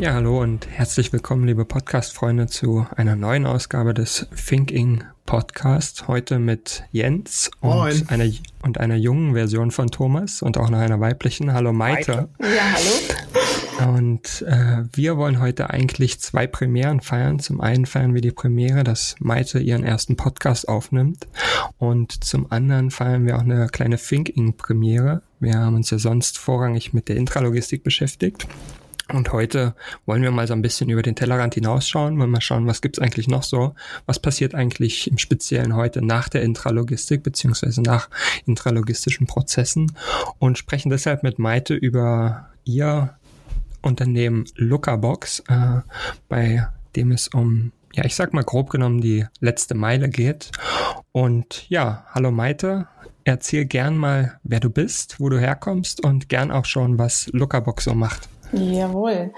Ja, hallo und herzlich willkommen, liebe Podcast-Freunde, zu einer neuen Ausgabe des Thinking Podcast. Heute mit Jens und einer, und einer jungen Version von Thomas und auch noch einer weiblichen. Hallo Maite. Ja, hallo. Und äh, wir wollen heute eigentlich zwei Premieren feiern. Zum einen feiern wir die Premiere, dass Maite ihren ersten Podcast aufnimmt. Und zum anderen feiern wir auch eine kleine Thinking-Premiere. Wir haben uns ja sonst vorrangig mit der Intralogistik beschäftigt. Und heute wollen wir mal so ein bisschen über den Tellerrand hinausschauen, wollen mal schauen, was gibt's eigentlich noch so, was passiert eigentlich im Speziellen heute nach der Intralogistik beziehungsweise nach intralogistischen Prozessen und sprechen deshalb mit Maite über ihr Unternehmen Lookerbox, äh, bei dem es um, ja, ich sag mal grob genommen die letzte Meile geht. Und ja, hallo Maite, erzähl gern mal, wer du bist, wo du herkommst und gern auch schon, was Lookerbox so macht. Jawohl.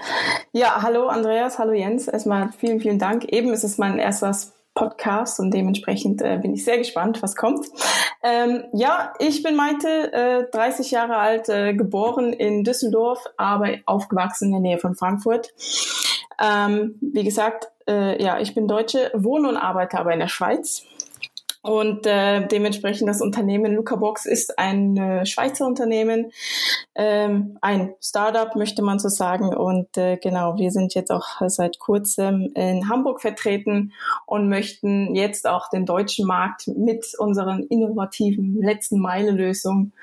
Ja, hallo Andreas, hallo Jens. Erstmal vielen, vielen Dank. Eben ist es mein erstes Podcast und dementsprechend äh, bin ich sehr gespannt, was kommt. Ähm, ja, ich bin Maite, äh, 30 Jahre alt, äh, geboren in Düsseldorf, aber aufgewachsen in der Nähe von Frankfurt. Ähm, wie gesagt, äh, ja, ich bin Deutsche, wohne und arbeite aber in der Schweiz. Und äh, dementsprechend das Unternehmen Lucabox ist ein äh, Schweizer Unternehmen, ähm, ein Startup möchte man so sagen. Und äh, genau, wir sind jetzt auch seit kurzem in Hamburg vertreten und möchten jetzt auch den deutschen Markt mit unseren innovativen letzten Meile Lösungen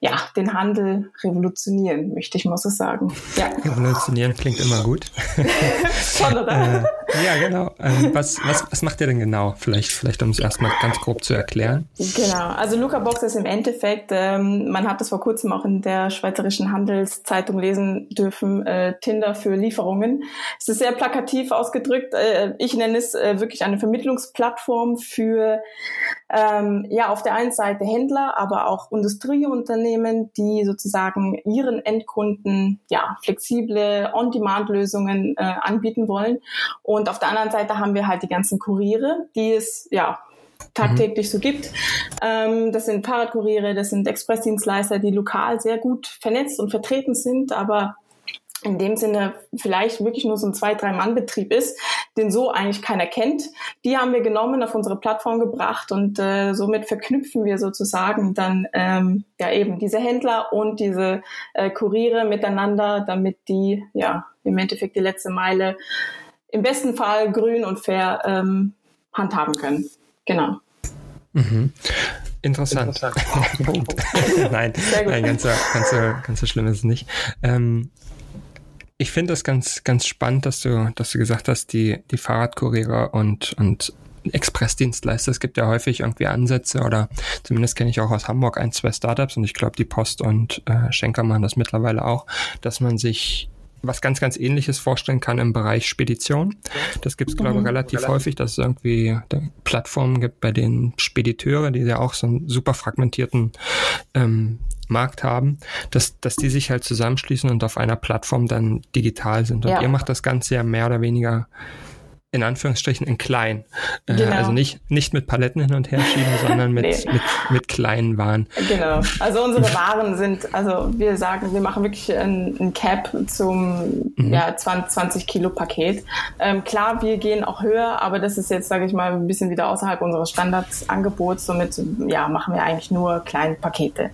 ja, den Handel revolutionieren, möchte ich mal so sagen. Ja. Revolutionieren klingt immer gut. Toll, oder? ja, genau. Ähm, was, was, was macht ihr denn genau? Vielleicht, vielleicht um es erstmal ganz grob zu erklären. Genau. Also Luca Box ist im Endeffekt, ähm, man hat das vor kurzem auch in der Schweizerischen Handelszeitung lesen dürfen, äh, Tinder für Lieferungen. Es ist sehr plakativ ausgedrückt. Äh, ich nenne es äh, wirklich eine Vermittlungsplattform für ähm, ja auf der einen Seite Händler, aber auch Industrieunternehmen, die sozusagen ihren Endkunden ja flexible On-Demand-Lösungen äh, anbieten wollen. Und auf der anderen Seite haben wir halt die ganzen Kuriere, die es ja tagtäglich so gibt. Ähm, das sind Fahrradkuriere, das sind Expressdienstleister, die lokal sehr gut vernetzt und vertreten sind, aber in dem Sinne vielleicht wirklich nur so ein zwei, drei Mann Betrieb ist, den so eigentlich keiner kennt. Die haben wir genommen, auf unsere Plattform gebracht und äh, somit verknüpfen wir sozusagen dann ähm, ja eben diese Händler und diese äh, Kuriere miteinander, damit die ja im Endeffekt die letzte Meile im besten Fall grün und fair ähm, handhaben können. Genau. Mhm. Interessant. Interessant. nein, nein, ganz so, ganz, so, ganz so schlimm ist es nicht. Ähm, ich finde das ganz, ganz spannend, dass du, dass du gesagt hast, die, die Fahrradkurierer und, und Expressdienstleister. Es gibt ja häufig irgendwie Ansätze oder zumindest kenne ich auch aus Hamburg ein, zwei Startups und ich glaube, die Post und äh, Schenker machen das mittlerweile auch, dass man sich was ganz, ganz ähnliches vorstellen kann im Bereich Spedition. Das gibt es, glaube ich, mhm. relativ Relativ. häufig, dass es irgendwie Plattformen gibt, bei denen Spediteure, die ja auch so einen super fragmentierten ähm, Markt haben, dass, dass die sich halt zusammenschließen und auf einer Plattform dann digital sind. Und ja. ihr macht das Ganze ja mehr oder weniger in Anführungsstrichen in klein. Äh, genau. also nicht, nicht mit Paletten hin und her schieben, sondern mit, nee. mit, mit kleinen Waren. Genau. Also unsere Waren sind, also wir sagen, wir machen wirklich ein, ein Cap zum mhm. ja, 20, 20 Kilo Paket. Ähm, klar, wir gehen auch höher, aber das ist jetzt, sage ich mal, ein bisschen wieder außerhalb unseres Standardsangebots. Somit ja, machen wir eigentlich nur kleine Pakete.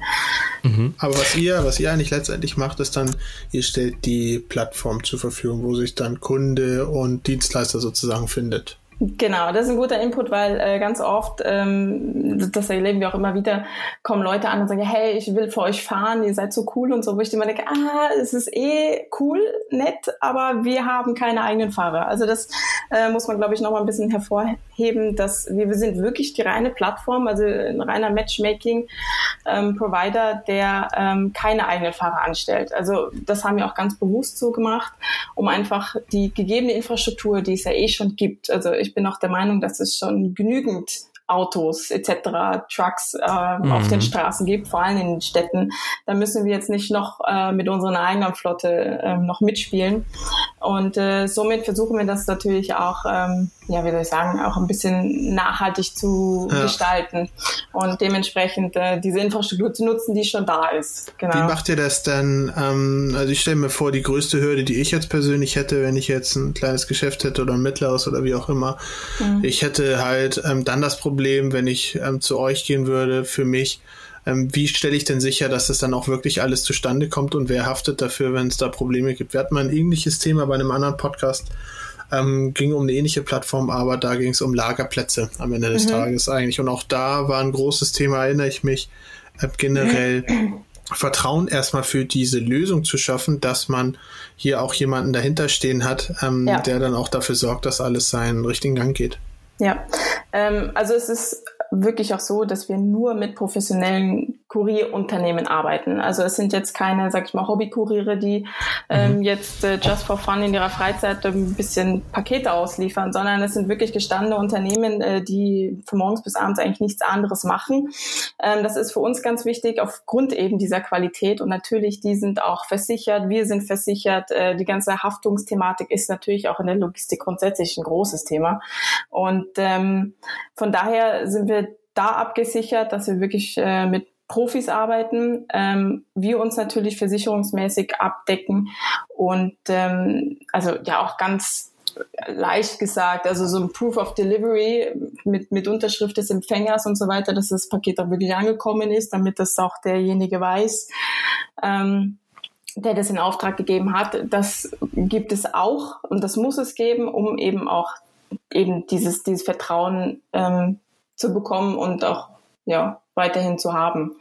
Mhm. Aber was ihr, was ihr eigentlich letztendlich macht, ist dann, ihr stellt die Plattform zur Verfügung, wo sich dann Kunde und Dienstleister sozusagen zusammenfindet. Genau, das ist ein guter Input, weil äh, ganz oft, ähm, das erleben wir auch immer wieder, kommen Leute an und sagen, hey, ich will für euch fahren, ihr seid so cool und so, wo ich immer denke, ah, es ist eh cool, nett, aber wir haben keine eigenen Fahrer. Also das äh, muss man, glaube ich, noch mal ein bisschen hervorheben, dass wir, wir sind wirklich die reine Plattform, also ein reiner Matchmaking-Provider, ähm, der ähm, keine eigenen Fahrer anstellt. Also das haben wir auch ganz bewusst so gemacht, um einfach die gegebene Infrastruktur, die es ja eh schon gibt, also ich bin auch der Meinung, dass es schon genügend Autos etc., Trucks äh, mhm. auf den Straßen gibt, vor allem in den Städten. Da müssen wir jetzt nicht noch äh, mit unserer eigenen Flotte äh, noch mitspielen. Und äh, somit versuchen wir das natürlich auch ähm, ja, wie soll ich sagen, auch ein bisschen nachhaltig zu ja. gestalten und dementsprechend äh, diese Infrastruktur zu nutzen, die schon da ist. Genau. Wie macht ihr das dann? Ähm, also ich stelle mir vor, die größte Hürde, die ich jetzt persönlich hätte, wenn ich jetzt ein kleines Geschäft hätte oder ein mittleres oder wie auch immer, mhm. ich hätte halt ähm, dann das Problem, wenn ich ähm, zu euch gehen würde, für mich, ähm, wie stelle ich denn sicher, dass das dann auch wirklich alles zustande kommt und wer haftet dafür, wenn es da Probleme gibt? Wir hatten mal ein ähnliches Thema bei einem anderen Podcast ähm, ging um eine ähnliche Plattform, aber da ging es um Lagerplätze am Ende des mhm. Tages eigentlich. Und auch da war ein großes Thema, erinnere ich mich, äh, generell Vertrauen erstmal für diese Lösung zu schaffen, dass man hier auch jemanden dahinter stehen hat, ähm, ja. der dann auch dafür sorgt, dass alles seinen richtigen Gang geht. Ja, ähm, also es ist wirklich auch so, dass wir nur mit professionellen Kurierunternehmen arbeiten. Also es sind jetzt keine, sag ich mal, Hobbykuriere, die ähm, mhm. jetzt äh, just for fun in ihrer Freizeit ein bisschen Pakete ausliefern, sondern es sind wirklich gestandene Unternehmen, äh, die von morgens bis abends eigentlich nichts anderes machen. Ähm, das ist für uns ganz wichtig aufgrund eben dieser Qualität und natürlich, die sind auch versichert, wir sind versichert. Äh, die ganze Haftungsthematik ist natürlich auch in der Logistik grundsätzlich ein großes Thema und ähm, von daher sind wir da abgesichert, dass wir wirklich äh, mit Profis arbeiten, ähm, wir uns natürlich versicherungsmäßig abdecken und ähm, also ja auch ganz leicht gesagt, also so ein Proof of Delivery mit, mit Unterschrift des Empfängers und so weiter, dass das Paket auch wirklich angekommen ist, damit das auch derjenige weiß, ähm, der das in Auftrag gegeben hat. Das gibt es auch und das muss es geben, um eben auch eben dieses, dieses Vertrauen ähm, zu bekommen und auch ja, weiterhin zu haben.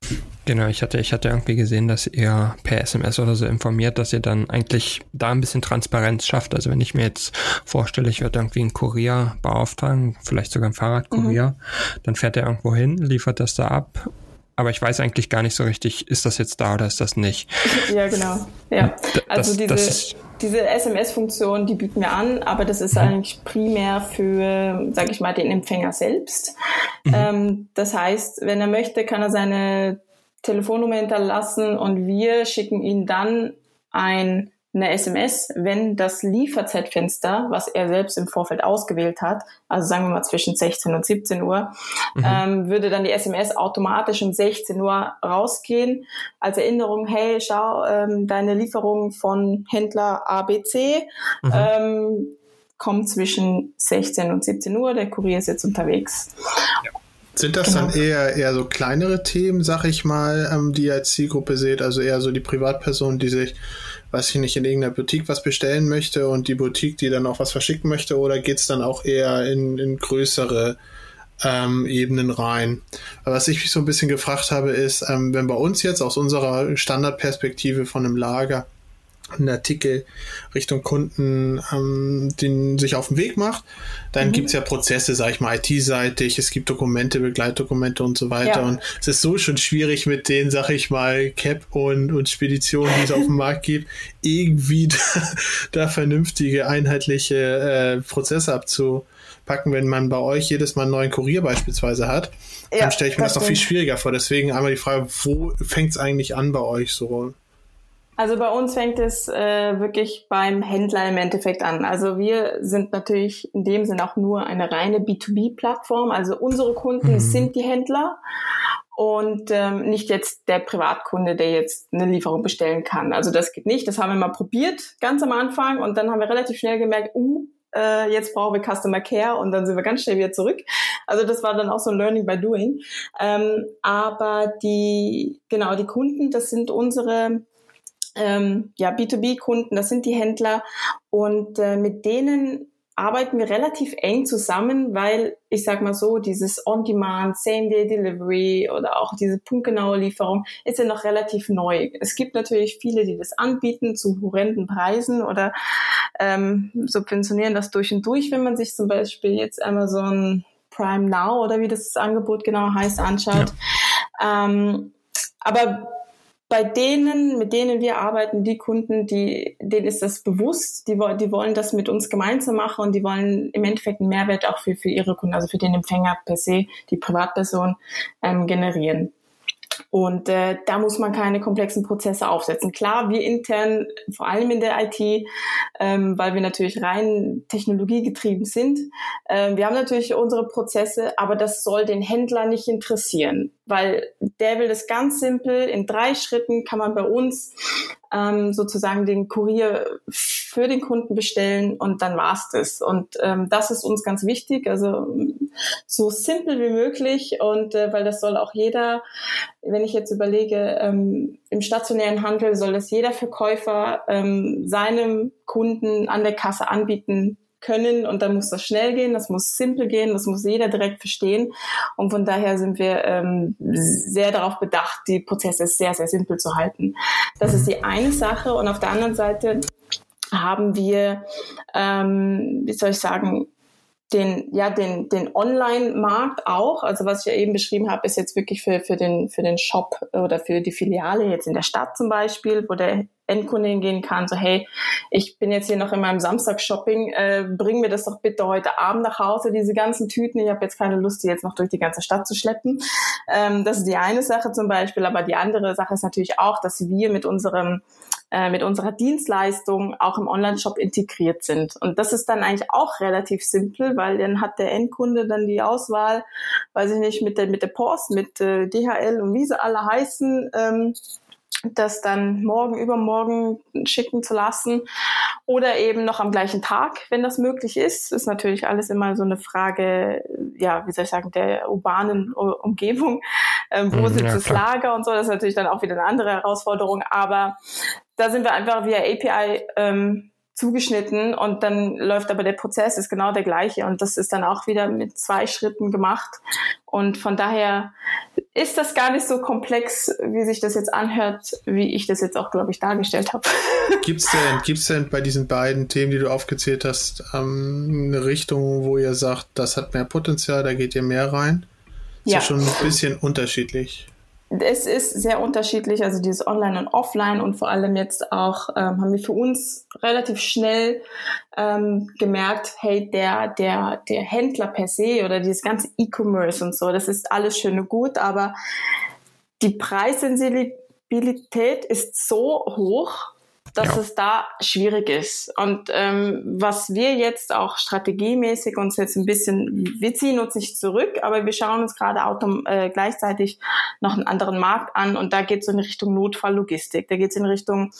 Genau, ich hatte, ich hatte irgendwie gesehen, dass ihr per SMS oder so informiert, dass ihr dann eigentlich da ein bisschen Transparenz schafft. Also wenn ich mir jetzt vorstelle, ich würde irgendwie einen Kurier beauftragen, vielleicht sogar einen Fahrradkurier, mhm. dann fährt er irgendwo hin, liefert das da ab aber ich weiß eigentlich gar nicht so richtig, ist das jetzt da oder ist das nicht. Ja, genau. Ja. Also das, diese, diese SMS-Funktion, die bieten wir an, aber das ist mhm. eigentlich primär für, sage ich mal, den Empfänger selbst. Mhm. Ähm, das heißt, wenn er möchte, kann er seine Telefonnummer hinterlassen und wir schicken ihn dann ein eine SMS, wenn das Lieferzeitfenster, was er selbst im Vorfeld ausgewählt hat, also sagen wir mal zwischen 16 und 17 Uhr, mhm. ähm, würde dann die SMS automatisch um 16 Uhr rausgehen als Erinnerung, hey, schau, ähm, deine Lieferung von Händler ABC mhm. ähm, kommt zwischen 16 und 17 Uhr, der Kurier ist jetzt unterwegs. Ja. Sind das genau. dann eher, eher so kleinere Themen, sag ich mal, ähm, die ihr als Zielgruppe seht, also eher so die Privatperson, die sich weiß ich nicht, in irgendeiner Boutique was bestellen möchte und die Boutique, die dann auch was verschicken möchte, oder geht's dann auch eher in, in größere ähm, Ebenen rein? Was ich mich so ein bisschen gefragt habe, ist, ähm, wenn bei uns jetzt aus unserer Standardperspektive von einem Lager einen Artikel Richtung Kunden ähm, den sich auf den Weg macht. Dann mhm. es ja Prozesse, sag ich mal, IT-seitig, es gibt Dokumente, Begleitdokumente und so weiter. Ja. Und es ist so schon schwierig mit den, sag ich mal, Cap und, und Speditionen, die es auf dem Markt gibt, irgendwie da, da vernünftige, einheitliche äh, Prozesse abzupacken, wenn man bei euch jedes Mal einen neuen Kurier beispielsweise hat. Ja, dann stelle ich mir das, das noch viel schwieriger vor. Deswegen einmal die Frage, wo fängt es eigentlich an bei euch so? Also bei uns fängt es äh, wirklich beim Händler im Endeffekt an. Also wir sind natürlich in dem Sinn auch nur eine reine B2B-Plattform. Also unsere Kunden mhm. sind die Händler und ähm, nicht jetzt der Privatkunde, der jetzt eine Lieferung bestellen kann. Also das geht nicht. Das haben wir mal probiert ganz am Anfang und dann haben wir relativ schnell gemerkt, uh, äh, jetzt brauchen wir Customer Care und dann sind wir ganz schnell wieder zurück. Also das war dann auch so ein Learning by Doing. Ähm, aber die, genau, die Kunden, das sind unsere ähm, ja, B2B-Kunden, das sind die Händler und äh, mit denen arbeiten wir relativ eng zusammen, weil ich sag mal so, dieses On-Demand, Same-Day-Delivery oder auch diese punktgenaue Lieferung ist ja noch relativ neu. Es gibt natürlich viele, die das anbieten zu horrenden Preisen oder ähm, subventionieren das durch und durch, wenn man sich zum Beispiel jetzt ein Prime Now oder wie das Angebot genau heißt anschaut. Ja. Ähm, aber bei denen, mit denen wir arbeiten, die Kunden, die, denen ist das bewusst, die, die wollen das mit uns gemeinsam machen und die wollen im Endeffekt einen Mehrwert auch für, für ihre Kunden, also für den Empfänger per se, die Privatperson, ähm, generieren. Und äh, da muss man keine komplexen Prozesse aufsetzen. Klar, wir intern, vor allem in der IT, ähm, weil wir natürlich rein technologiegetrieben sind, äh, wir haben natürlich unsere Prozesse, aber das soll den Händler nicht interessieren, weil der will das ganz simpel. In drei Schritten kann man bei uns ähm, sozusagen den Kurier für den Kunden bestellen und dann war's das. Und ähm, das ist uns ganz wichtig, also so simpel wie möglich und äh, weil das soll auch jeder, wenn ich jetzt überlege, ähm, im stationären Handel soll das jeder Verkäufer ähm, seinem Kunden an der Kasse anbieten können und dann muss das schnell gehen, das muss simpel gehen, das muss jeder direkt verstehen. Und von daher sind wir ähm, sehr darauf bedacht, die Prozesse sehr, sehr simpel zu halten. Das ist die eine Sache. Und auf der anderen Seite haben wir, ähm, wie soll ich sagen, den, ja, den, den Online-Markt auch. Also was ich ja eben beschrieben habe, ist jetzt wirklich für, für, den, für den Shop oder für die Filiale jetzt in der Stadt zum Beispiel, wo der Endkunde hingehen kann, so hey, ich bin jetzt hier noch in meinem Samstag-Shopping, äh, bring mir das doch bitte heute Abend nach Hause, diese ganzen Tüten. Ich habe jetzt keine Lust, die jetzt noch durch die ganze Stadt zu schleppen. Ähm, das ist die eine Sache zum Beispiel, aber die andere Sache ist natürlich auch, dass wir mit unserem äh, mit unserer Dienstleistung auch im Online-Shop integriert sind. Und das ist dann eigentlich auch relativ simpel, weil dann hat der Endkunde dann die Auswahl, weiß ich nicht, mit der, mit der Post, mit äh, DHL und wie sie alle heißen, ähm, das dann morgen, übermorgen schicken zu lassen oder eben noch am gleichen Tag, wenn das möglich ist. Ist natürlich alles immer so eine Frage, ja, wie soll ich sagen, der urbanen Umgebung. Ähm, wo mhm, sitzt ja, das Lager und so, das ist natürlich dann auch wieder eine andere Herausforderung. Aber da sind wir einfach via API ähm, zugeschnitten und dann läuft aber der Prozess ist genau der gleiche und das ist dann auch wieder mit zwei Schritten gemacht und von daher ist das gar nicht so komplex, wie sich das jetzt anhört, wie ich das jetzt auch, glaube ich, dargestellt habe. Gibt's denn, gibt's denn bei diesen beiden Themen, die du aufgezählt hast, ähm, eine Richtung, wo ihr sagt, das hat mehr Potenzial, da geht ihr mehr rein? Ist ja, ja schon ein bisschen unterschiedlich es ist sehr unterschiedlich, also dieses Online und Offline und vor allem jetzt auch ähm, haben wir für uns relativ schnell ähm, gemerkt, hey, der, der, der Händler per se oder dieses ganze E-Commerce und so, das ist alles schön und gut, aber die Preissensibilität ist so hoch, dass ja. es da schwierig ist. Und ähm, was wir jetzt auch strategiemäßig uns jetzt ein bisschen, wir ziehen uns nicht zurück, aber wir schauen uns gerade äh, gleichzeitig noch einen anderen Markt an und da geht es in Richtung Notfalllogistik, da geht es in Richtung,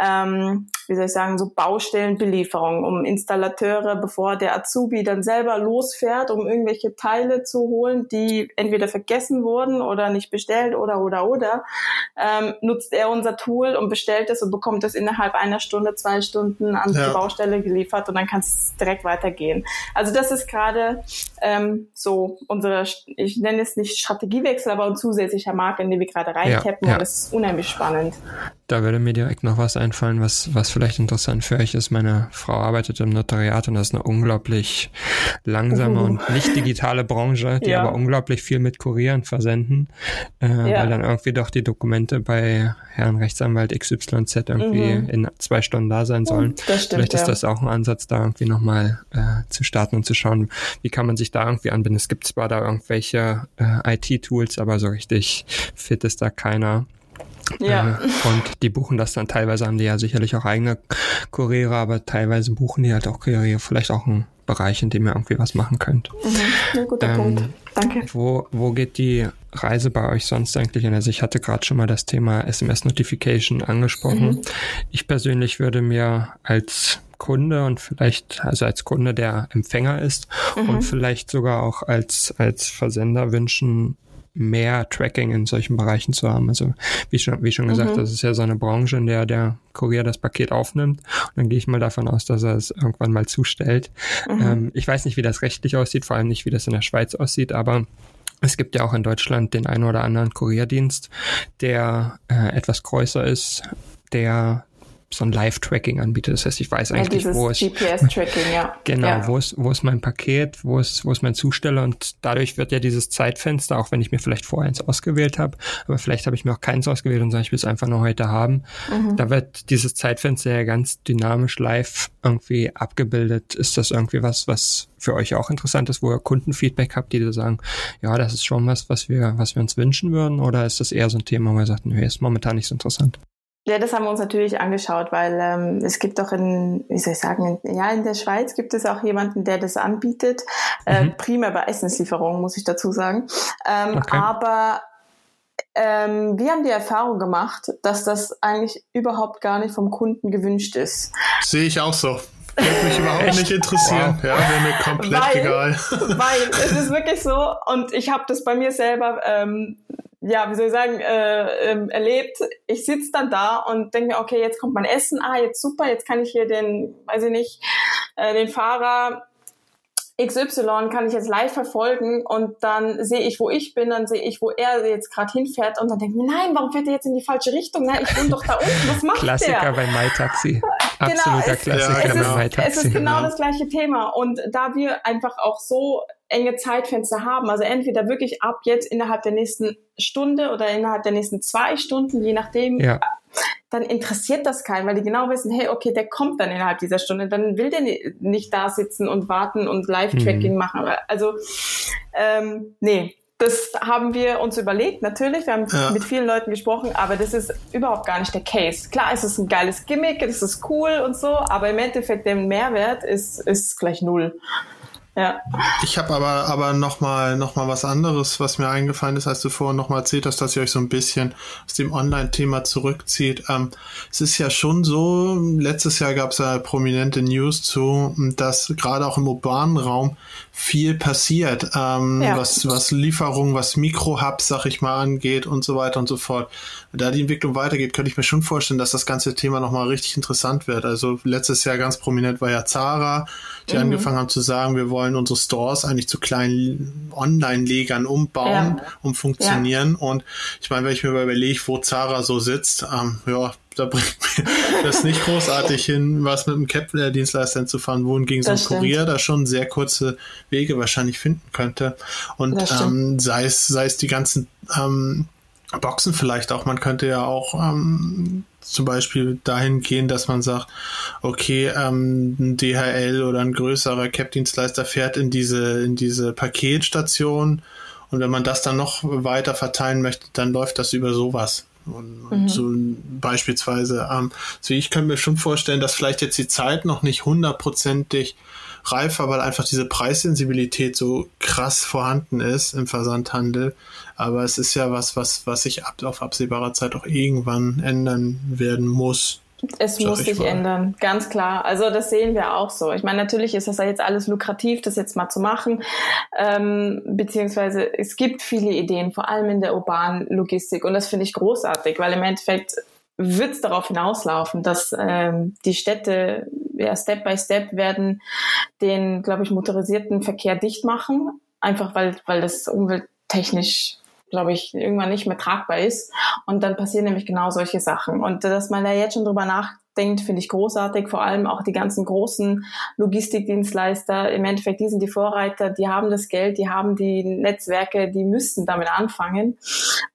ähm, wie soll ich sagen, so Baustellenbelieferung, um Installateure, bevor der Azubi dann selber losfährt, um irgendwelche Teile zu holen, die entweder vergessen wurden oder nicht bestellt oder oder oder, ähm, nutzt er unser Tool und bestellt es und bekommt es in innerhalb einer Stunde, zwei Stunden an ja. die Baustelle geliefert und dann kann es direkt weitergehen. Also das ist gerade ähm, so unsere, ich nenne es nicht Strategiewechsel, aber ein zusätzlicher Markt, in den wir gerade reintappen ja, ja. und das ist unheimlich spannend. Da würde mir direkt noch was einfallen, was, was vielleicht interessant für euch ist. Meine Frau arbeitet im Notariat und das ist eine unglaublich langsame uh. und nicht digitale Branche, die ja. aber unglaublich viel mit Kurieren versenden, äh, ja. weil dann irgendwie doch die Dokumente bei Herrn Rechtsanwalt XYZ irgendwie mhm. in zwei Stunden da sein sollen. Das stimmt, vielleicht ist ja. das auch ein Ansatz, da irgendwie nochmal äh, zu starten und zu schauen, wie kann man sich da irgendwie anbinden. Es gibt zwar da irgendwelche äh, IT-Tools, aber so richtig fit ist da keiner. Ja. Äh, und die buchen das dann teilweise, haben die ja sicherlich auch eigene Kuriere, aber teilweise buchen die halt auch Kuriere, vielleicht auch ein Bereich, in dem ihr irgendwie was machen könnt. Mhm. Ja, guter ähm, Punkt. Danke. Wo, wo geht die Reise bei euch sonst eigentlich hin? Also ich hatte gerade schon mal das Thema SMS-Notification angesprochen. Mhm. Ich persönlich würde mir als Kunde und vielleicht, also als Kunde, der Empfänger ist mhm. und vielleicht sogar auch als, als Versender wünschen, mehr Tracking in solchen Bereichen zu haben. Also wie schon, wie schon gesagt, mhm. das ist ja so eine Branche, in der der Kurier das Paket aufnimmt. Und dann gehe ich mal davon aus, dass er es irgendwann mal zustellt. Mhm. Ähm, ich weiß nicht, wie das rechtlich aussieht, vor allem nicht, wie das in der Schweiz aussieht, aber es gibt ja auch in Deutschland den einen oder anderen Kurierdienst, der äh, etwas größer ist, der so ein Live-Tracking anbietet. Das heißt, ich weiß eigentlich, ja, wo ist GPS-Tracking, ja. Genau, ja. wo ist wo ist mein Paket, wo ist wo ist mein Zusteller und dadurch wird ja dieses Zeitfenster, auch wenn ich mir vielleicht vorher eins ausgewählt habe, aber vielleicht habe ich mir auch keins ausgewählt und sage, ich will es einfach nur heute haben. Mhm. Da wird dieses Zeitfenster ja ganz dynamisch live irgendwie abgebildet. Ist das irgendwie was, was für euch auch interessant ist, wo ihr Kundenfeedback habt, die da sagen, ja, das ist schon was, was wir, was wir uns wünschen würden, oder ist das eher so ein Thema, wo ihr sagt, nee, ist momentan nicht so interessant? Ja, das haben wir uns natürlich angeschaut, weil ähm, es gibt auch in, wie soll ich sagen, in, ja, in der Schweiz gibt es auch jemanden, der das anbietet. Äh, mhm. Primär bei Essenslieferungen, muss ich dazu sagen. Ähm, okay. Aber ähm, wir haben die Erfahrung gemacht, dass das eigentlich überhaupt gar nicht vom Kunden gewünscht ist. Sehe ich auch so. Würde mich überhaupt Echt? nicht interessieren. Wow. Ja, wäre mir komplett weil, egal. Weil es ist wirklich so, und ich habe das bei mir selber, ähm, ja, wie soll ich sagen, äh, ähm, erlebt. Ich sitze dann da und denke mir, okay, jetzt kommt mein Essen, ah, jetzt super, jetzt kann ich hier den, weiß ich nicht, äh, den Fahrer XY kann ich jetzt live verfolgen und dann sehe ich, wo ich bin, dann sehe ich, wo er jetzt gerade hinfährt und dann denke ich mir, nein, warum fährt er jetzt in die falsche Richtung? Nein, ich bin doch da unten, was macht Klassiker der? bei MyTaxi. Genau, Absoluter es, Klassiker es bei ist. Es ist genau, genau das gleiche Thema und da wir einfach auch so enge Zeitfenster haben, also entweder wirklich ab jetzt innerhalb der nächsten Stunde oder innerhalb der nächsten zwei Stunden, je nachdem, ja dann interessiert das keinen, weil die genau wissen, hey, okay, der kommt dann innerhalb dieser Stunde, dann will der nicht da sitzen und warten und Live-Tracking mhm. machen. Also, ähm, nee, das haben wir uns überlegt, natürlich. Wir haben ja. mit vielen Leuten gesprochen, aber das ist überhaupt gar nicht der Case. Klar, es ist ein geiles Gimmick, es ist cool und so, aber im Endeffekt der Mehrwert ist, ist gleich null. Ja. Ich habe aber, aber nochmal noch mal was anderes, was mir eingefallen ist, als du vorhin nochmal erzählt hast, dass ihr euch so ein bisschen aus dem Online-Thema zurückzieht. Ähm, es ist ja schon so, letztes Jahr gab es ja prominente News zu, dass gerade auch im urbanen Raum viel passiert, ähm, ja. was, was Lieferungen, was Mikrohubs, sag ich mal, angeht und so weiter und so fort. Da die Entwicklung weitergeht, könnte ich mir schon vorstellen, dass das ganze Thema nochmal richtig interessant wird. Also letztes Jahr ganz prominent war ja Zara, die mhm. angefangen haben zu sagen, wir wollen unsere Stores eigentlich zu kleinen Online-Legern umbauen, ja. um funktionieren. Ja. Und ich meine, wenn ich mir überlege, wo Zara so sitzt, ähm, ja, da bringt mir das nicht großartig hin, was mit einem Cap-Dienstleister zu fahren, wohingegen so ein Kurier da schon sehr kurze Wege wahrscheinlich finden könnte. Und ähm, sei es, sei es die ganzen ähm, Boxen vielleicht auch, man könnte ja auch ähm, zum Beispiel dahin gehen, dass man sagt, okay, ähm, ein DHL oder ein größerer Cap-Dienstleister fährt in diese, in diese Paketstation und wenn man das dann noch weiter verteilen möchte, dann läuft das über sowas. Und, mhm. so beispielsweise, ähm, also ich könnte mir schon vorstellen, dass vielleicht jetzt die Zeit noch nicht hundertprozentig reif war, weil einfach diese Preissensibilität so krass vorhanden ist im Versandhandel. Aber es ist ja was, was, was sich ab, auf absehbarer Zeit auch irgendwann ändern werden muss. Es muss sich mal. ändern, ganz klar. Also das sehen wir auch so. Ich meine, natürlich ist das ja jetzt alles lukrativ, das jetzt mal zu machen. Ähm, beziehungsweise es gibt viele Ideen, vor allem in der urbanen Logistik. Und das finde ich großartig, weil im Endeffekt wird es darauf hinauslaufen, dass ähm, die Städte ja, Step by Step werden den, glaube ich, motorisierten Verkehr dicht machen. Einfach weil, weil das umwelttechnisch glaube ich, irgendwann nicht mehr tragbar ist. Und dann passieren nämlich genau solche Sachen. Und dass man da jetzt schon drüber nachdenkt, finde ich großartig. Vor allem auch die ganzen großen Logistikdienstleister. Im Endeffekt, die sind die Vorreiter, die haben das Geld, die haben die Netzwerke, die müssten damit anfangen.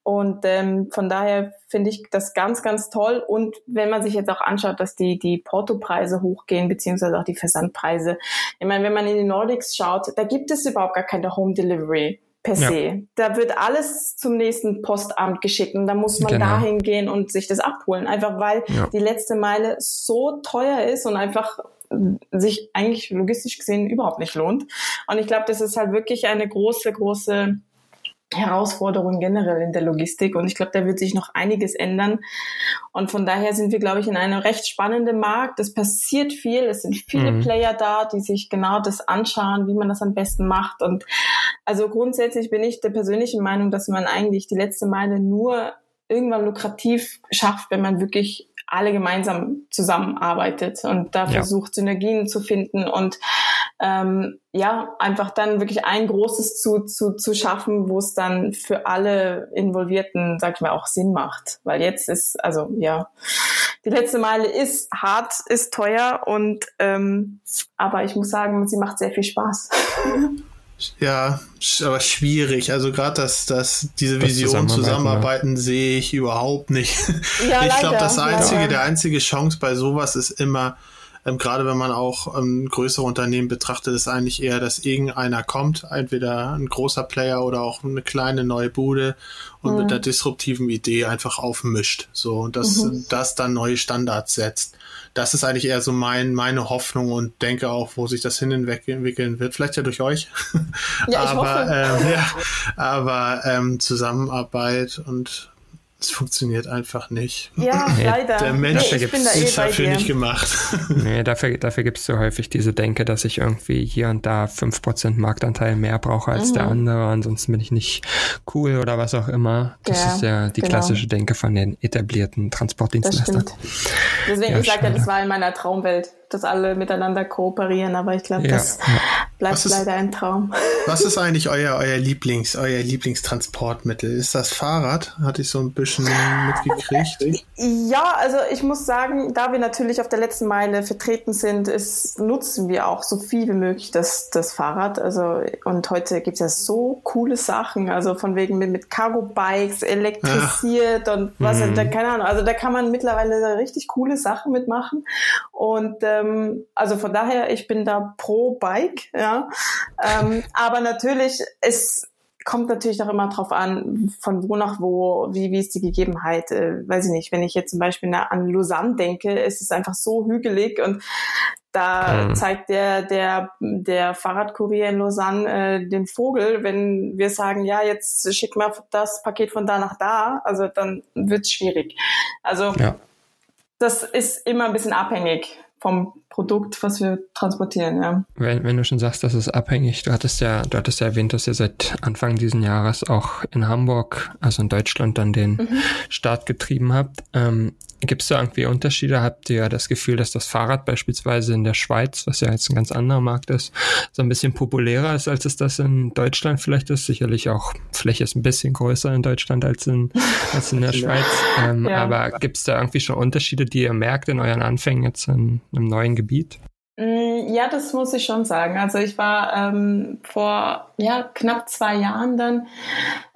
Und ähm, von daher finde ich das ganz, ganz toll. Und wenn man sich jetzt auch anschaut, dass die, die Portopreise hochgehen, beziehungsweise auch die Versandpreise. Ich meine, wenn man in die Nordics schaut, da gibt es überhaupt gar keine Home Delivery per se. Ja. Da wird alles zum nächsten Postamt geschickt und da muss man genau. dahin gehen und sich das abholen. Einfach weil ja. die letzte Meile so teuer ist und einfach sich eigentlich logistisch gesehen überhaupt nicht lohnt. Und ich glaube, das ist halt wirklich eine große, große Herausforderungen generell in der Logistik und ich glaube, da wird sich noch einiges ändern. Und von daher sind wir, glaube ich, in einem recht spannenden Markt. Es passiert viel, es sind viele mhm. Player da, die sich genau das anschauen, wie man das am besten macht. Und also grundsätzlich bin ich der persönlichen Meinung, dass man eigentlich die letzte Meile nur irgendwann lukrativ schafft, wenn man wirklich alle gemeinsam zusammenarbeitet und da ja. versucht, Synergien zu finden und ähm, ja, einfach dann wirklich ein großes zu, zu, zu schaffen, wo es dann für alle Involvierten, sag ich mal, auch Sinn macht. Weil jetzt ist, also ja, die letzte Meile ist hart, ist teuer und ähm, aber ich muss sagen, sie macht sehr viel Spaß. Ja, aber schwierig. Also gerade dass das, diese Vision zusammenarbeiten, zusammenarbeiten sehe ich überhaupt nicht. Ja, ich glaube, das einzige, ja. der einzige Chance bei sowas ist immer, ähm, gerade wenn man auch ähm, größere Unternehmen betrachtet, ist eigentlich eher, dass irgendeiner kommt, entweder ein großer Player oder auch eine kleine neue Bude und mhm. mit einer disruptiven Idee einfach aufmischt. So, und dass mhm. das dann neue Standards setzt. Das ist eigentlich eher so mein, meine Hoffnung und denke auch, wo sich das hin entwickeln wird. Vielleicht ja durch euch. Ja, aber, ähm, ja, aber ähm, Zusammenarbeit und es funktioniert einfach nicht. Ja, nee, leider. Der Mensch nee, ist dafür nicht gemacht. Nee, dafür, dafür gibt es so häufig diese Denke, dass ich irgendwie hier und da 5% Marktanteil mehr brauche als mhm. der andere, ansonsten bin ich nicht cool oder was auch immer. Das ja, ist ja die genau. klassische Denke von den etablierten Transportdienstleistern. Deswegen, ja, ich sage ja, das war in meiner Traumwelt dass alle miteinander kooperieren, aber ich glaube, ja, das ja. bleibt ist, leider ein Traum. Was ist eigentlich euer, euer Lieblings, euer Lieblingstransportmittel? Ist das Fahrrad? Hatte ich so ein bisschen mitgekriegt. Ja, also ich muss sagen, da wir natürlich auf der letzten Meile vertreten sind, ist, nutzen wir auch so viel wie möglich das, das Fahrrad. Also, und heute gibt es ja so coole Sachen, also von wegen mit, mit Cargo-Bikes, elektrisiert ja. und was, mhm. da, keine Ahnung, also da kann man mittlerweile richtig coole Sachen mitmachen. Und ähm, ähm, also von daher, ich bin da pro Bike, ja. Ähm, aber natürlich, es kommt natürlich auch immer drauf an, von wo nach wo, wie, wie ist die Gegebenheit. Äh, weiß ich nicht, wenn ich jetzt zum Beispiel an Lausanne denke, ist es einfach so hügelig und da mhm. zeigt der, der, der Fahrradkurier in Lausanne äh, den Vogel, wenn wir sagen, ja, jetzt schick mal das Paket von da nach da, also dann wird's schwierig. Also ja. das ist immer ein bisschen abhängig vom Produkt, was wir transportieren, ja. Wenn, wenn du schon sagst, das ist abhängig, du hattest ja, du hattest ja erwähnt, dass ihr seit Anfang diesen Jahres auch in Hamburg, also in Deutschland, dann den mhm. Start getrieben habt. Ähm, Gibt es da irgendwie Unterschiede? Habt ihr das Gefühl, dass das Fahrrad beispielsweise in der Schweiz, was ja jetzt ein ganz anderer Markt ist, so ein bisschen populärer ist, als es das in Deutschland vielleicht ist? Sicherlich auch, Fläche ist ein bisschen größer in Deutschland als in, als in der Schweiz. Ähm, ja. Aber gibt es da irgendwie schon Unterschiede, die ihr merkt in euren Anfängen jetzt in einem neuen Gebiet? Mm, ja, das muss ich schon sagen. Also ich war ähm, vor ja, knapp zwei Jahren dann,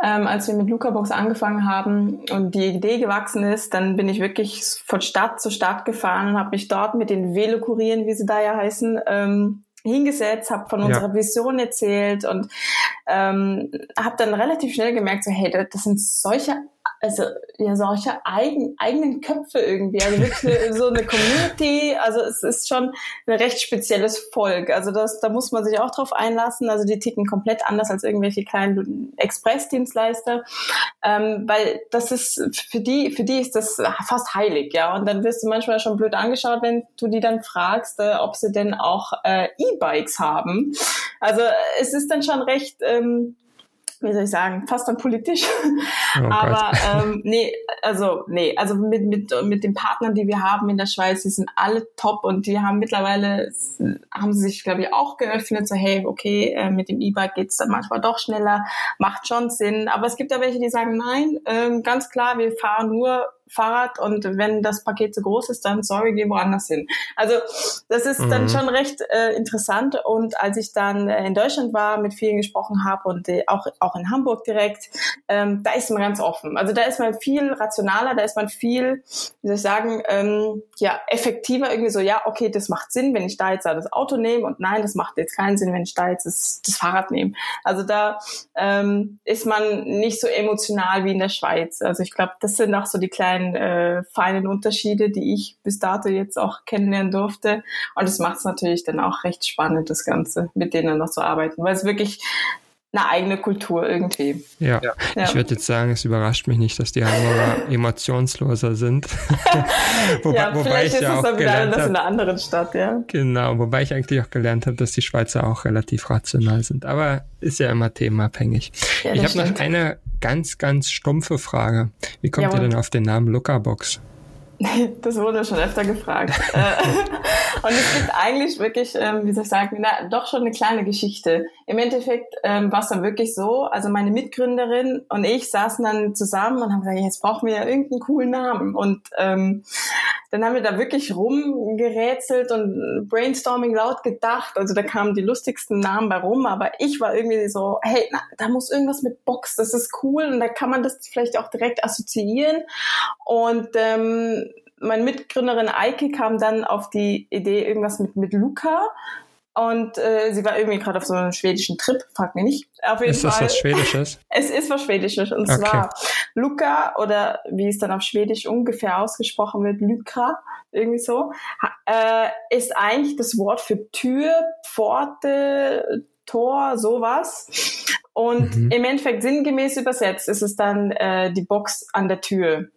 ähm, als wir mit Lucabox angefangen haben und die Idee gewachsen ist, dann bin ich wirklich von Stadt zu Stadt gefahren und habe mich dort mit den Velokurieren, wie sie da ja heißen, ähm, hingesetzt, habe von unserer ja. Vision erzählt und ähm, habe dann relativ schnell gemerkt, so hey, das sind solche also ja solche eigen, eigenen Köpfe irgendwie, also wirklich eine, so eine Community, also es ist schon ein recht spezielles Volk, also das, da muss man sich auch drauf einlassen, also die ticken komplett anders als irgendwelche kleinen Express-Dienstleister, ähm, weil das ist für die, für die ist das fast heilig, ja, und dann wirst du manchmal schon blöd angeschaut, wenn du die dann fragst, äh, ob sie denn auch äh, E-Bikes haben, also es ist dann schon recht ähm, wie soll ich sagen, fast dann politisch. Oh Aber ähm, nee, also nee, also mit, mit, mit den Partnern, die wir haben in der Schweiz, die sind alle top und die haben mittlerweile, haben sie sich, glaube ich, auch geöffnet, so hey, okay, äh, mit dem E-Bike geht's dann manchmal doch schneller, macht schon Sinn. Aber es gibt ja welche, die sagen, nein, ähm, ganz klar, wir fahren nur Fahrrad und wenn das Paket zu groß ist, dann sorry, geh woanders hin. Also das ist mhm. dann schon recht äh, interessant und als ich dann äh, in Deutschland war, mit vielen gesprochen habe und äh, auch, auch in Hamburg direkt, ähm, da ist man ganz offen. Also da ist man viel rationaler, da ist man viel, wie soll ich sagen, ähm, ja, effektiver irgendwie so, ja, okay, das macht Sinn, wenn ich da jetzt das Auto nehme und nein, das macht jetzt keinen Sinn, wenn ich da jetzt das, das Fahrrad nehme. Also da ähm, ist man nicht so emotional wie in der Schweiz. Also ich glaube, das sind auch so die kleinen kleinen äh, feinen Unterschiede, die ich bis dato jetzt auch kennenlernen durfte. Und es macht es natürlich dann auch recht spannend, das Ganze mit denen noch zu arbeiten, weil es wirklich eine eigene Kultur irgendwie. Ja, ja. ich würde jetzt sagen, es überrascht mich nicht, dass die Hamburger emotionsloser sind. wobei, ja, wobei vielleicht ich ist ja es dann wieder anders in einer anderen Stadt, ja. Genau, wobei ich eigentlich auch gelernt habe, dass die Schweizer auch relativ rational sind. Aber ist ja immer themenabhängig. Ja, ich habe noch eine ganz, ganz stumpfe Frage. Wie kommt Jawohl. ihr denn auf den Namen Lookerbox? Das wurde schon öfter gefragt. Äh, und es gibt eigentlich wirklich, ähm, wie soll ich sagen, na, doch schon eine kleine Geschichte. Im Endeffekt ähm, war es dann wirklich so, also meine Mitgründerin und ich saßen dann zusammen und haben gesagt, jetzt brauchen wir ja irgendeinen coolen Namen. Und ähm, dann haben wir da wirklich rumgerätselt und Brainstorming laut gedacht. Also da kamen die lustigsten Namen bei rum, aber ich war irgendwie so, hey, na, da muss irgendwas mit Box, das ist cool und da kann man das vielleicht auch direkt assoziieren. Und ähm, meine Mitgründerin Eike kam dann auf die Idee, irgendwas mit, mit Luca. Und äh, sie war irgendwie gerade auf so einem schwedischen Trip, frag mich nicht. Auf jeden ist das Fall. was Schwedisches? Es ist was Schwedisches. Und Okay. zwar Luca oder wie es dann auf Schwedisch ungefähr ausgesprochen wird, Lykra, irgendwie so, äh, ist eigentlich das Wort für Tür, Pforte, Tor, sowas. Und Mhm. im Endeffekt sinngemäß übersetzt ist es dann äh, die Box an der Tür.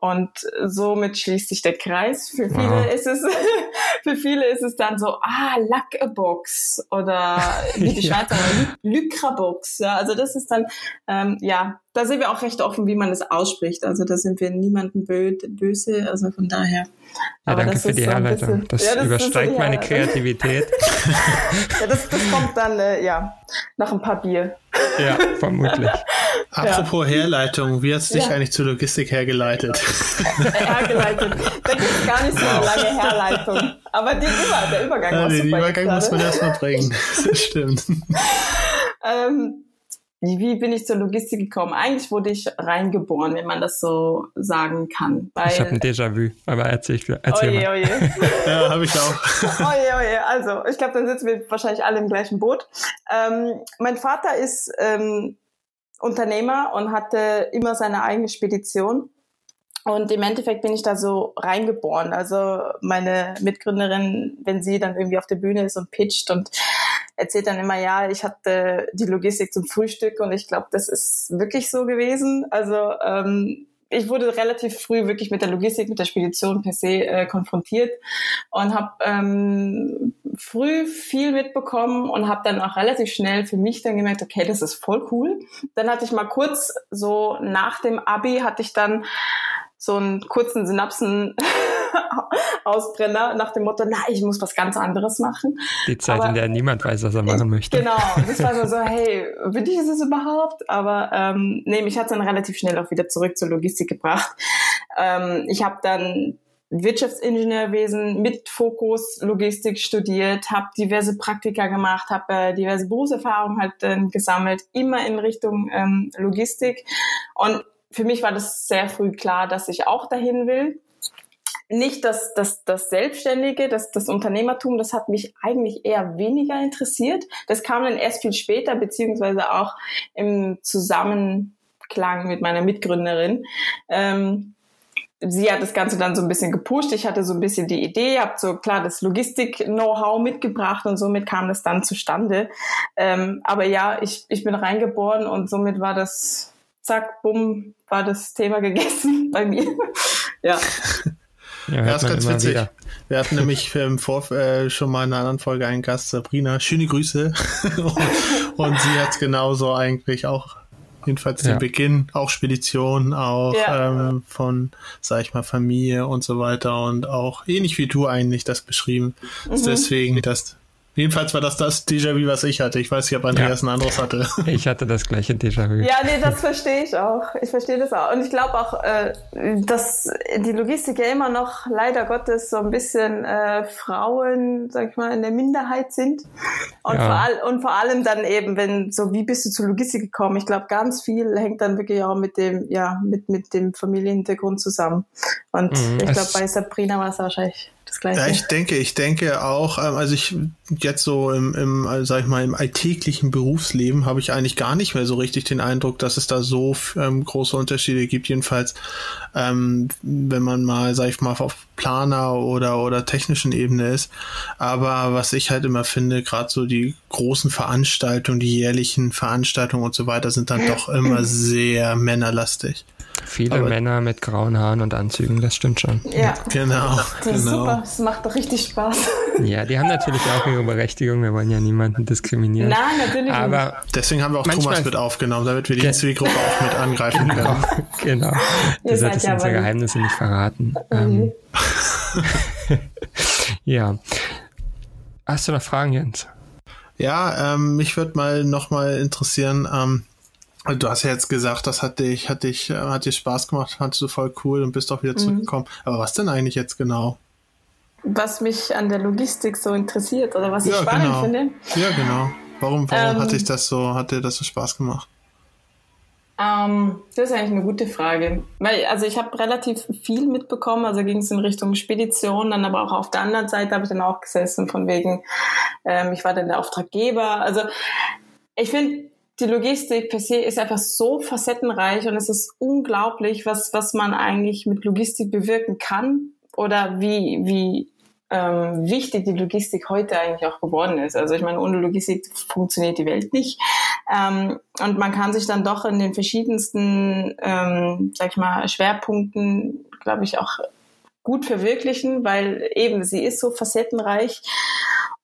Und somit schließt sich der Kreis. Für viele Wow. ist es, für viele ist es dann so, ah, Luck a Box oder wie die Ja. Schweizer, Lycra Box. Ja, also das ist dann, ähm, ja, da sind wir auch recht offen, wie man es ausspricht. Also da sind wir niemandem bö böse, also von daher. Ja, Aber danke für die Herleitung. bisschen- Das Ja, das übersteigt meine. Kreativität. Ja, das, das kommt dann, äh, ja, nach ein paar Bier. Ja, vermutlich. Apropos Herleitung, wie hast du dich Ja. eigentlich zur Logistik hergeleitet? Hergeleitet. Da gibt es gar nicht so eine lange Herleitung. Aber die Über der Übergang Ja, war den Übergang muss man erstmal bringen. Das stimmt. Ähm, wie bin ich zur Logistik gekommen? Eigentlich wurde ich reingeboren, wenn man das so sagen kann. Weil, Ich habe ein Déjà-vu, aber erzähl, erzähl oje, mal. oje. Ja, habe ich auch. Oje, oje. Also, ich glaube, dann sitzen wir wahrscheinlich alle im gleichen Boot. Ähm, mein Vater ist ähm, Unternehmer und hatte immer seine eigene Spedition. Und im Endeffekt bin ich da so reingeboren. Also meine Mitgründerin, wenn sie dann irgendwie auf der Bühne ist und pitcht und erzählt dann immer, ja, ich hatte die Logistik zum Frühstück und ich glaube, das ist wirklich so gewesen. Also ähm, ich wurde relativ früh wirklich mit der Logistik, mit der Spedition per se äh, konfrontiert und habe ähm, früh viel mitbekommen und habe dann auch relativ schnell für mich dann gemerkt, okay, das ist voll cool. Dann hatte ich mal kurz so nach dem Abi hatte ich dann so einen kurzen Synapsen Ausbrenner nach dem Motto, na, ich muss was ganz anderes machen. Die Zeit, Aber- in der niemand weiß, was er machen möchte. Genau, das war so, so hey, bin ich es überhaupt? Aber ähm, nee, mich hat dann relativ schnell auch wieder zurück zur Logistik gebracht. Ähm, ich habe dann Wirtschaftsingenieurwesen mit Fokus Logistik studiert, habe diverse Praktika gemacht, habe äh, diverse Berufserfahrungen halt äh, gesammelt, immer in Richtung ähm, Logistik. Und für mich war das sehr früh klar, dass ich auch dahin will nicht das, das, das Selbstständige, das, das Unternehmertum, das hat mich eigentlich eher weniger interessiert. Das kam dann erst viel später, beziehungsweise auch im Zusammenklang mit meiner Mitgründerin. Ähm, sie hat das Ganze dann so ein bisschen gepusht. Ich hatte so ein bisschen die Idee, habe so klar das Logistik-Know-how mitgebracht und somit kam das dann zustande. Ähm, aber ja, ich, ich bin reingeboren und somit war das, zack, bumm, war das Thema gegessen bei mir. ja. Ja, Ja, ist ganz witzig. wieder. Wir hatten nämlich im Vor äh, schon mal in einer anderen Folge einen Gast, Sabrina. Schöne Grüße. und sie hat genauso eigentlich auch, jedenfalls Ja. den Beginn, auch Spedition, auch Ja. ähm, von, sag ich mal, Familie und so weiter und auch ähnlich wie du eigentlich das beschrieben. Mhm. Deswegen, das, jedenfalls war das das Déjà-vu, was ich hatte. Ich weiß nicht, ob Andreas ein anderes hatte. Ich hatte das gleiche Déjà-vu. Ja, nee, das verstehe ich auch. Ich verstehe das auch. Und ich glaube auch, äh, dass die Logistik ja immer noch leider Gottes so ein bisschen äh, Frauen, sag ich mal, in der Minderheit sind. Und, Ja. vor all, und vor allem dann eben, wenn so, wie bist du zur Logistik gekommen? Ich glaube, ganz viel hängt dann wirklich auch mit dem, ja, mit, mit dem Familienhintergrund zusammen. Und Mhm, ich glaube, bei Sabrina war es wahrscheinlich das Gleiche. Ja, ich denke, ich denke auch, ähm, also ich jetzt so im, im also sag ich mal, im alltäglichen Berufsleben habe ich eigentlich gar nicht mehr so richtig den Eindruck, dass es da so ähm, große Unterschiede gibt. Jedenfalls, ähm, wenn man mal, sag ich mal, auf Planer oder oder technischen Ebene ist. Aber was ich halt immer finde, gerade so die großen Veranstaltungen, die jährlichen Veranstaltungen und so weiter, sind dann doch immer sehr männerlastig. Viele Aber- Männer mit grauen Haaren und Anzügen, das stimmt schon. ja, Genau, das ist genau. super. Das macht doch richtig Spaß. Ja, die haben natürlich auch ihre Berechtigung. Wir wollen ja niemanden diskriminieren. Nein, natürlich nicht. Aber Deswegen haben wir auch Manchmal- Thomas mit aufgenommen, damit wir die Zielgruppe auch mit angreifen können. genau, Ihr seid solltest ja unsere Geheimnisse nicht verraten. Ähm, ja. Hast du noch Fragen, Jens? Ja, ähm, mich würde mal noch mal interessieren, ähm, Du hast ja jetzt gesagt, das hat dich, hat dich, hat dir Spaß gemacht, fandest du voll cool und bist auch wieder mhm. zurückgekommen. Aber was denn eigentlich jetzt genau? Was mich an der Logistik so interessiert oder was ich ja, spannend genau. finde. Ja, genau. Warum, warum ähm, hat dich das so, hat dir das so Spaß gemacht? Ähm, das ist eigentlich eine gute Frage. Weil, also ich habe relativ viel mitbekommen, also ging es in Richtung Spedition, dann aber auch auf der anderen Seite habe ich dann auch gesessen, von wegen, ähm, ich war dann der Auftraggeber. Also ich finde, die Logistik per se ist einfach so facettenreich und es ist unglaublich, was, was man eigentlich mit Logistik bewirken kann oder wie, wie ähm, wichtig die Logistik heute eigentlich auch geworden ist. Also ich meine, ohne Logistik funktioniert die Welt nicht. Ähm, und man kann sich dann doch in den verschiedensten, ähm, sag ich mal, Schwerpunkten, glaube ich, auch gut verwirklichen, weil eben sie ist so facettenreich.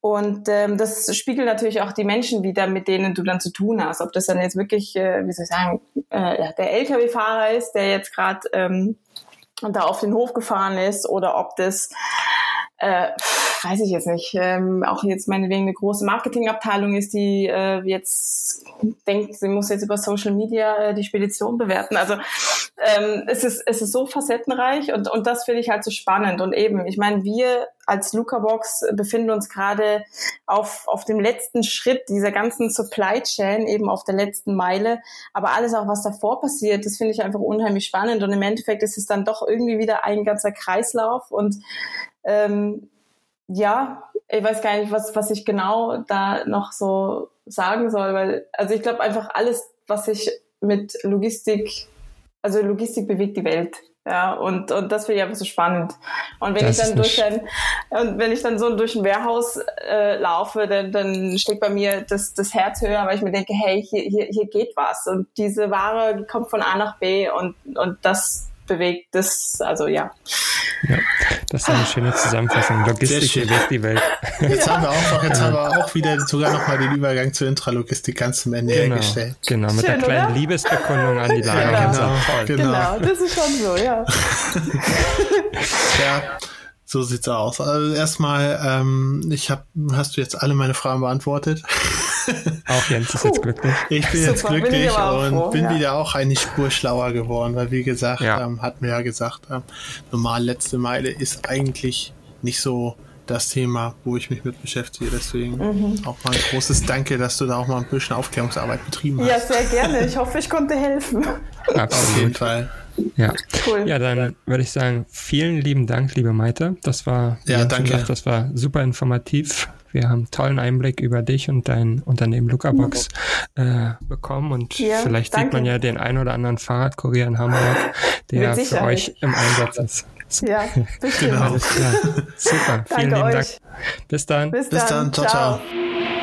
Und ähm, das spiegelt natürlich auch die Menschen wieder, mit denen du dann zu tun hast. Ob das dann jetzt wirklich, äh, wie soll ich sagen, äh, der Lkw-Fahrer ist, der jetzt gerade ähm, da auf den Hof gefahren ist, oder ob das äh, weiß ich jetzt nicht, ähm, auch jetzt meinetwegen eine große Marketingabteilung ist, die äh, jetzt denkt, sie muss jetzt über Social Media äh, die Spedition bewerten. Also ähm, es, ist, es ist so facettenreich und, und das finde ich halt so spannend. Und eben, ich meine, wir als Luca-Box befinden uns gerade auf, auf dem letzten Schritt dieser ganzen Supply Chain, eben auf der letzten Meile. Aber alles auch, was davor passiert, das finde ich einfach unheimlich spannend. Und im Endeffekt ist es dann doch irgendwie wieder ein ganzer Kreislauf und ähm, ja, ich weiß gar nicht, was, was ich genau da noch so sagen soll, weil, also ich glaube einfach alles, was ich mit Logistik, also Logistik bewegt die Welt. Ja, und, und das finde ich einfach so spannend. Und wenn das ich dann durch ein, und wenn ich dann so durch ein Warehouse äh, laufe, dann, dann schlägt bei mir das, das Herz höher, weil ich mir denke, hey, hier, hier, hier geht was. Und diese Ware kommt von A nach B und, und das bewegt das, also ja. Ja, das ist eine schöne Zusammenfassung. Logistik bewegt die Welt. Jetzt ja. haben wir auch, jetzt haben wir auch wieder sogar nochmal den Übergang zur Intralogistik ganz zum Ende genau, hergestellt. Genau, mit Schön, einer kleinen oder? Liebesbekundung an die Lager. Genau, genau. genau, das ist schon so, ja. ja. So sieht's aus. Also erstmal, ähm, ich habe, hast du jetzt alle meine Fragen beantwortet? Auch Jens ist jetzt glücklich. Ich bin Super, jetzt glücklich bin und froh, bin ja. wieder auch eine Spur schlauer geworden, weil wie gesagt, ja. ähm, hat mir ja gesagt, ähm, normal letzte Meile ist eigentlich nicht so das Thema, wo ich mich mit beschäftige. Deswegen mhm. auch mal ein großes Danke, dass du da auch mal ein bisschen Aufklärungsarbeit betrieben hast. Ja, sehr gerne. Ich hoffe, ich konnte helfen. Absolut. Auf jeden Fall. Ja, cool. Ja, dann würde ich sagen, vielen lieben Dank, liebe Maite. Das war, ja, danke. Gesagt, das war super informativ. Wir haben tollen Einblick über dich und dein Unternehmen Lucabox äh, bekommen und ja, vielleicht danke. sieht man ja den ein oder anderen Fahrradkurier in Hamburg, der für euch im Einsatz ist. Ja, bestimmt. Genau. Alles klar. Super. Vielen lieben euch. Dank. Bis dann. Bis dann. Bis dann. ciao. ciao. ciao.